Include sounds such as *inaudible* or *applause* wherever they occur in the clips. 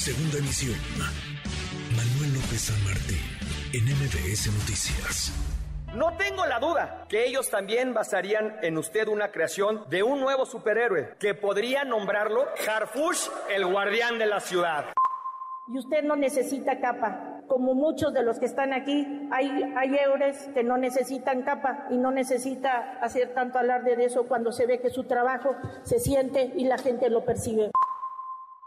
Segunda emisión. Manuel López San Martín, en MBS Noticias. No tengo la duda que ellos también basarían en usted una creación de un nuevo superhéroe que podría nombrarlo Harfush, el guardián de la ciudad. Y usted no necesita capa. Como muchos de los que están aquí, hay, hay eures que no necesitan capa y no necesita hacer tanto alarde de eso cuando se ve que su trabajo se siente y la gente lo percibe.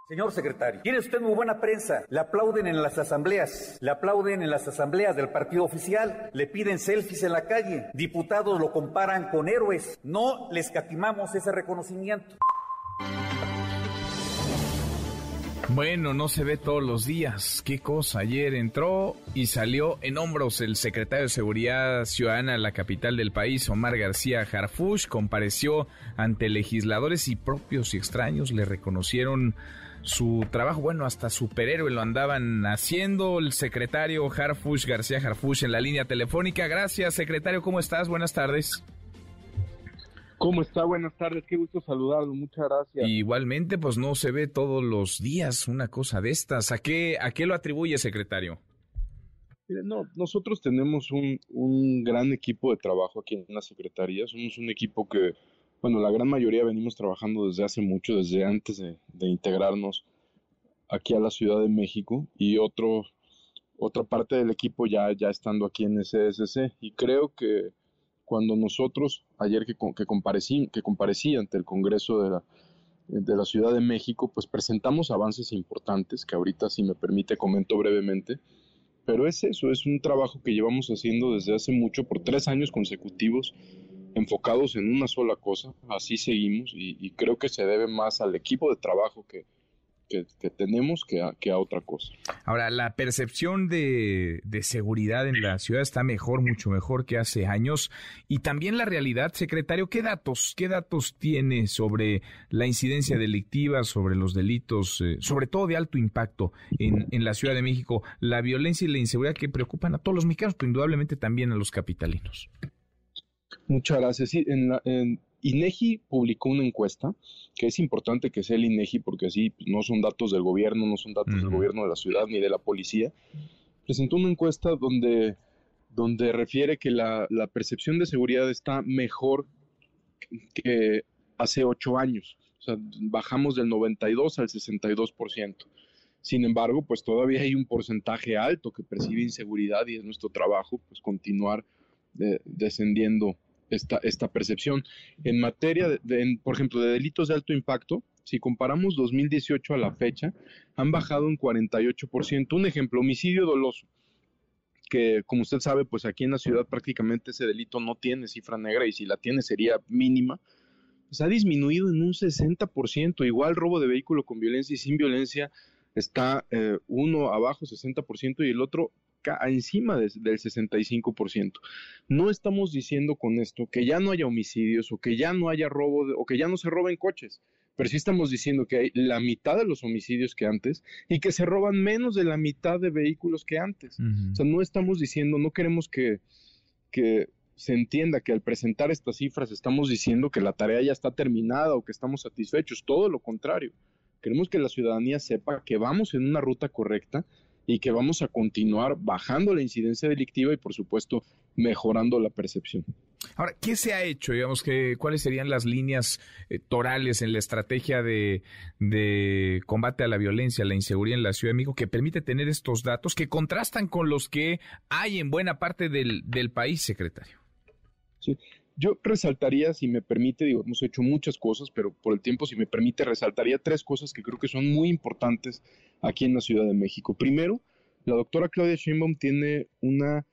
Señor secretario, tiene usted muy buena prensa. Le aplauden en las asambleas, le aplauden en las asambleas del partido oficial, le piden selfies en la calle, diputados lo comparan con héroes. No les catimamos ese reconocimiento. Bueno, no se ve todos los días. Qué cosa. Ayer entró y salió en hombros el secretario de Seguridad Ciudadana de la capital del país, Omar García Harfush, compareció ante legisladores y propios y extraños le reconocieron su trabajo, bueno, hasta superhéroe lo andaban haciendo el secretario Harfush, García Harfush en la línea telefónica. Gracias, secretario, ¿cómo estás? Buenas tardes. ¿Cómo está? Buenas tardes, qué gusto saludarlo, muchas gracias. Igualmente, pues no se ve todos los días una cosa de estas. ¿A qué, a qué lo atribuye, secretario? no, nosotros tenemos un, un gran equipo de trabajo aquí en la Secretaría. Somos un equipo que bueno, la gran mayoría venimos trabajando desde hace mucho, desde antes de, integrarnos aquí a la Ciudad de México y otro, otra parte del equipo ya, ya estando aquí en SSC. Y creo que cuando nosotros, ayer que, que, comparecí, que comparecí ante el Congreso de la, de la Ciudad de México, pues presentamos avances importantes que ahorita, si me permite, comento brevemente. Pero es eso, es un trabajo que llevamos haciendo desde hace mucho, por tres años consecutivos, enfocados en una sola cosa, así seguimos y, creo que se debe más al equipo de trabajo que, que, tenemos que a, que a, otra cosa. Ahora, la percepción de, de, seguridad en la ciudad está mejor, mucho mejor que hace años. Y también la realidad, secretario, ¿qué datos, qué datos tiene sobre la incidencia delictiva, sobre los delitos, eh, sobre todo de alto impacto en, en la Ciudad de México, la violencia y la inseguridad que preocupan a todos los mexicanos, pero indudablemente también a los capitalinos? Muchas gracias. Sí, en, INEGI publicó una encuesta, que es importante que sea el INEGI porque así no son datos del gobierno, no son datos del gobierno de la ciudad ni de la policía. Presentó una encuesta donde, donde refiere que la, la percepción de seguridad está mejor que hace ocho años. O sea, bajamos del 92 al 62%. Sin embargo, pues todavía hay un porcentaje alto que percibe inseguridad y es nuestro trabajo pues continuar descendiendo esta, esta percepción. En materia, de, por ejemplo, de delitos de alto impacto, si comparamos 2018 a la fecha, han bajado un 48%. Un ejemplo, homicidio doloso, que como usted sabe, pues aquí en la ciudad prácticamente ese delito no tiene cifra negra y si la tiene sería mínima. Pues ha disminuido en un 60%. Igual robo de vehículo con violencia y sin violencia está eh, uno abajo 60% y el otro encima del 65%. No estamos diciendo con esto que ya no haya homicidios o que ya no haya robo o que ya no se roben coches, pero sí estamos diciendo que hay la mitad de los homicidios que antes y que se roban menos de la mitad de vehículos que antes. O sea, no estamos diciendo, no queremos que, que se entienda que al presentar estas cifras estamos diciendo que la tarea ya está terminada o que estamos satisfechos, todo lo contrario. Queremos que la ciudadanía sepa que vamos en una ruta correcta y que vamos a continuar bajando la incidencia delictiva y por supuesto mejorando la percepción. Ahora, ¿qué se ha hecho? Digamos que, ¿cuáles serían las líneas eh, torales en la estrategia de, de, combate a la violencia, la inseguridad en la Ciudad de México que permite tener estos datos que contrastan con los que hay en buena parte del, del país, secretario? Sí, yo resaltaría, si me permite, digo, hemos hecho muchas cosas, pero por el tiempo, si me permite, resaltaría tres cosas que creo que son muy importantes aquí en la Ciudad de México. Primero, la doctora Claudia Sheinbaum tiene una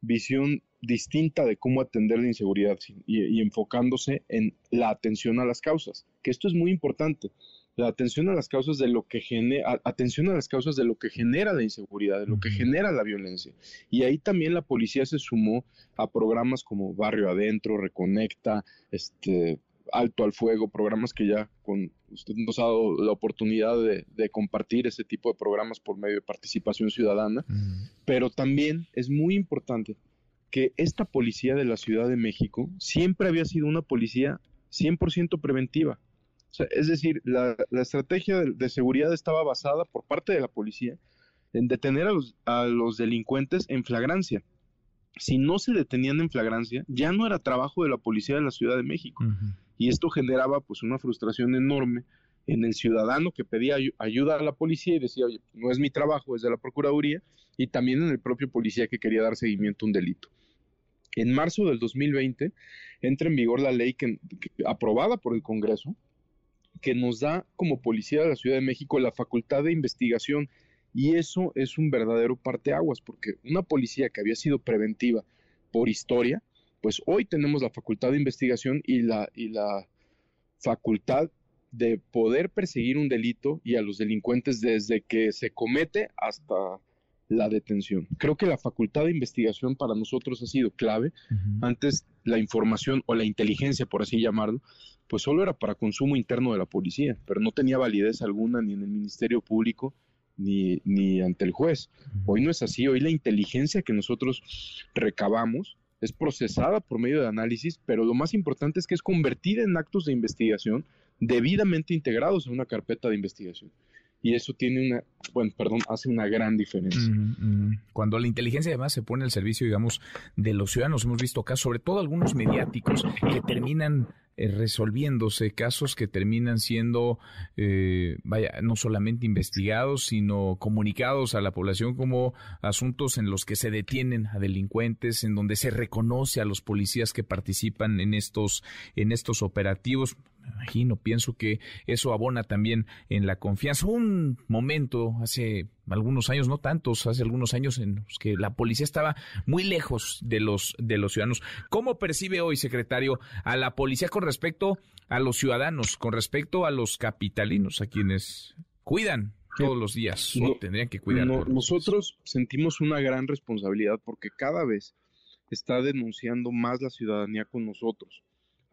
visión distinta de cómo atender la inseguridad y, y enfocándose en la atención a las causas, que esto es muy importante la atención a las causas de lo que genera, atención a las causas de lo que genera la inseguridad, de lo que genera la violencia. Y ahí también la policía se sumó a programas como Barrio Adentro, Reconecta, este Alto al Fuego, programas que ya con usted nos ha dado la oportunidad de, compartir ese tipo de programas por medio de participación ciudadana, pero también es muy importante que esta policía de la Ciudad de México siempre había sido una policía 100% preventiva es decir, la, estrategia de, seguridad estaba basada por parte de la policía en detener a los, a los delincuentes en flagrancia. Si no se detenían en flagrancia, ya no era trabajo de la policía de la Ciudad de México. Y esto generaba pues una frustración enorme en el ciudadano que pedía ayuda a la policía y decía, oye, no es mi trabajo, es de la Procuraduría, y también en el propio policía que quería dar seguimiento a un delito. En marzo del 2020 entra en vigor la ley que, aprobada por el Congreso que nos da como policía de la Ciudad de México la facultad de investigación. Y eso es un verdadero parteaguas porque una policía que había sido preventiva por historia, pues hoy tenemos la facultad de investigación y la, y la facultad de poder perseguir un delito y a los delincuentes desde que se comete hasta la detención. Creo que la facultad de investigación para nosotros ha sido clave. Antes la información o la inteligencia, por así llamarlo, pues solo era para consumo interno de la policía, pero no tenía validez alguna ni en el Ministerio Público ni, ni ante el juez. Hoy no es así, hoy la inteligencia que nosotros recabamos es procesada por medio de análisis, pero lo más importante es que es convertida en actos de investigación debidamente integrados en una carpeta de investigación y eso tiene una, bueno, perdón, hace una gran diferencia. Cuando la inteligencia además se pone al servicio, digamos, de los ciudadanos, hemos visto casos, sobre todo algunos mediáticos, que terminan eh, resolviéndose casos que terminan siendo, eh, vaya, no solamente investigados, sino comunicados a la población como asuntos en los que se detienen a delincuentes, en donde se reconoce a los policías que participan en estos, en estos operativos imagino, pienso que eso abona también en la confianza. Un momento hace algunos años, no tantos, hace algunos años en los que la policía estaba muy lejos de los de los ciudadanos. ¿Cómo percibe hoy, secretario, a la policía con respecto a los ciudadanos, con respecto a los capitalinos, a quienes cuidan todos los días o tendrían que cuidar? nosotros sentimos una gran responsabilidad porque cada vez está denunciando más la ciudadanía con nosotros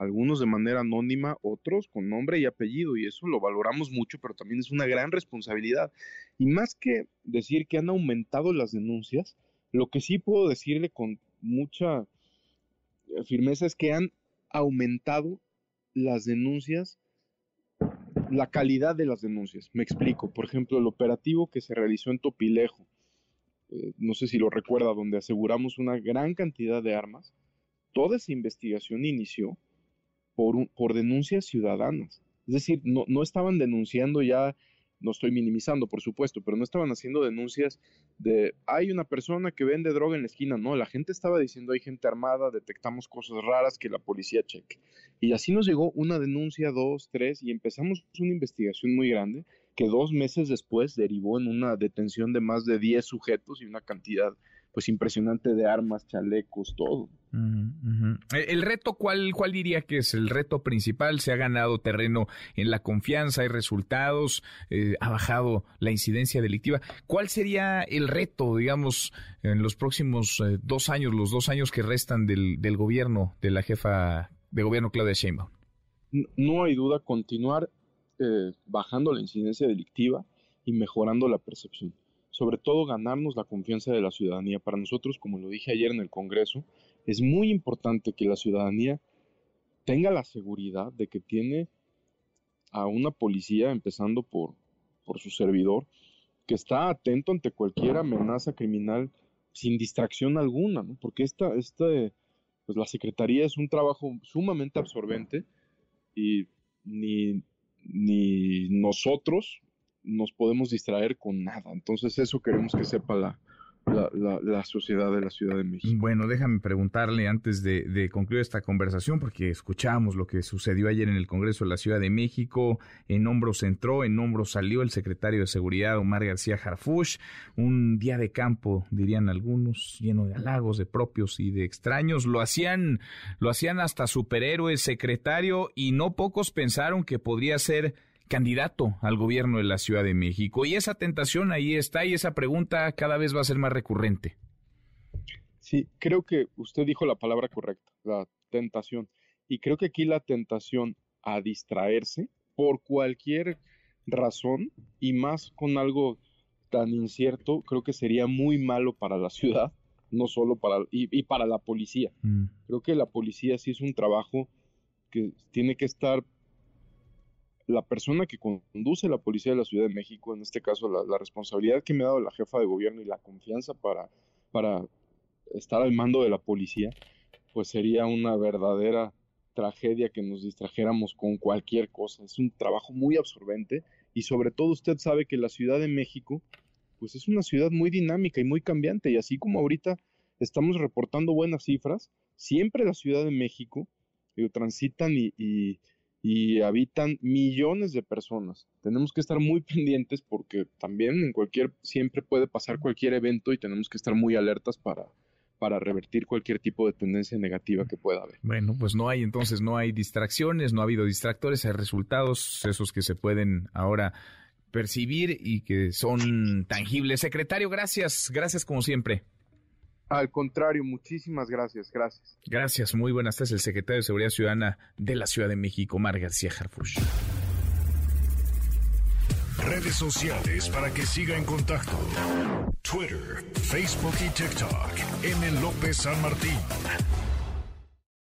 algunos de manera anónima, otros con nombre y apellido, y eso lo valoramos mucho, pero también es una gran responsabilidad. Y más que decir que han aumentado las denuncias, lo que sí puedo decirle con mucha eh, firmeza es que han aumentado las denuncias, la calidad de las denuncias. Me explico, por ejemplo, el operativo que se realizó en Topilejo, eh, no sé si lo recuerda, donde aseguramos una gran cantidad de armas, toda esa investigación inició por, por denuncias ciudadanas. Es decir, no, no estaban denunciando ya, no estoy minimizando, por supuesto, pero no estaban haciendo denuncias de hay una persona que vende droga en la esquina. No, la gente estaba diciendo hay gente armada, detectamos cosas raras que la policía cheque. Y así nos llegó una denuncia, dos, tres, y empezamos una investigación muy grande que dos meses después derivó en una detención de más de 10 sujetos y una cantidad pues impresionante de armas, chalecos, todo. El reto, ¿cuál, ¿cuál diría que es el reto principal? Se ha ganado terreno en la confianza, hay resultados, eh, ha bajado la incidencia delictiva. ¿Cuál sería el reto, digamos, en los próximos eh, dos años, los dos años que restan del, del gobierno de la jefa de gobierno Claudia Sheinbaum? No hay duda, continuar eh, bajando la incidencia delictiva y mejorando la percepción sobre todo ganarnos la confianza de la ciudadanía. Para nosotros, como lo dije ayer en el Congreso, es muy importante que la ciudadanía tenga la seguridad de que tiene a una policía, empezando por, por su servidor, que está atento ante cualquier amenaza criminal sin distracción alguna, ¿no? porque esta, esta, pues la Secretaría es un trabajo sumamente absorbente y ni, ni nosotros, nos podemos distraer con nada. Entonces eso queremos que sepa la, la, sociedad de la Ciudad de México. Bueno, déjame preguntarle antes de, concluir esta conversación, porque escuchamos lo que sucedió ayer en el Congreso de la Ciudad de México. En hombros entró, en hombros salió el secretario de Seguridad, Omar García Harfush. Un día de campo, dirían algunos, lleno de halagos de propios y de extraños. Lo hacían, lo hacían hasta superhéroe secretario y no pocos pensaron que podría ser candidato al gobierno de la Ciudad de México. Y esa tentación ahí está y esa pregunta cada vez va a ser más recurrente. Sí, creo que usted dijo la palabra correcta, la tentación. Y creo que aquí la tentación a distraerse por cualquier razón y más con algo tan incierto, creo que sería muy malo para la ciudad, no solo para y, para la policía. Mm. Creo que la policía sí es un trabajo que tiene que estar la persona que conduce la policía de la Ciudad de México, en este caso la, responsabilidad que me ha dado la jefa de gobierno y la confianza para, para estar al mando de la policía, pues sería una verdadera tragedia que nos distrajéramos con cualquier cosa. Es un trabajo muy absorbente y sobre todo usted sabe que la Ciudad de México, pues es una ciudad muy dinámica y muy cambiante y así como ahorita estamos reportando buenas cifras, siempre la Ciudad de México transitan y y habitan millones de personas. Tenemos que estar muy *laughs* pendientes porque también en cualquier, siempre puede pasar cualquier evento y tenemos que estar muy alertas para, para revertir cualquier tipo de tendencia negativa que pueda haber. Bueno, pues no hay entonces, no hay distracciones, no ha habido distractores, hay resultados, esos que se pueden ahora percibir y que son tangibles. Secretario, gracias, gracias como siempre. Al contrario, muchísimas gracias, gracias. Gracias, muy buenas tardes, el secretario de Seguridad Ciudadana de la Ciudad de México, Mar García Harfush. Redes sociales para que siga en contacto: Twitter, Facebook y TikTok. M. López San Martín.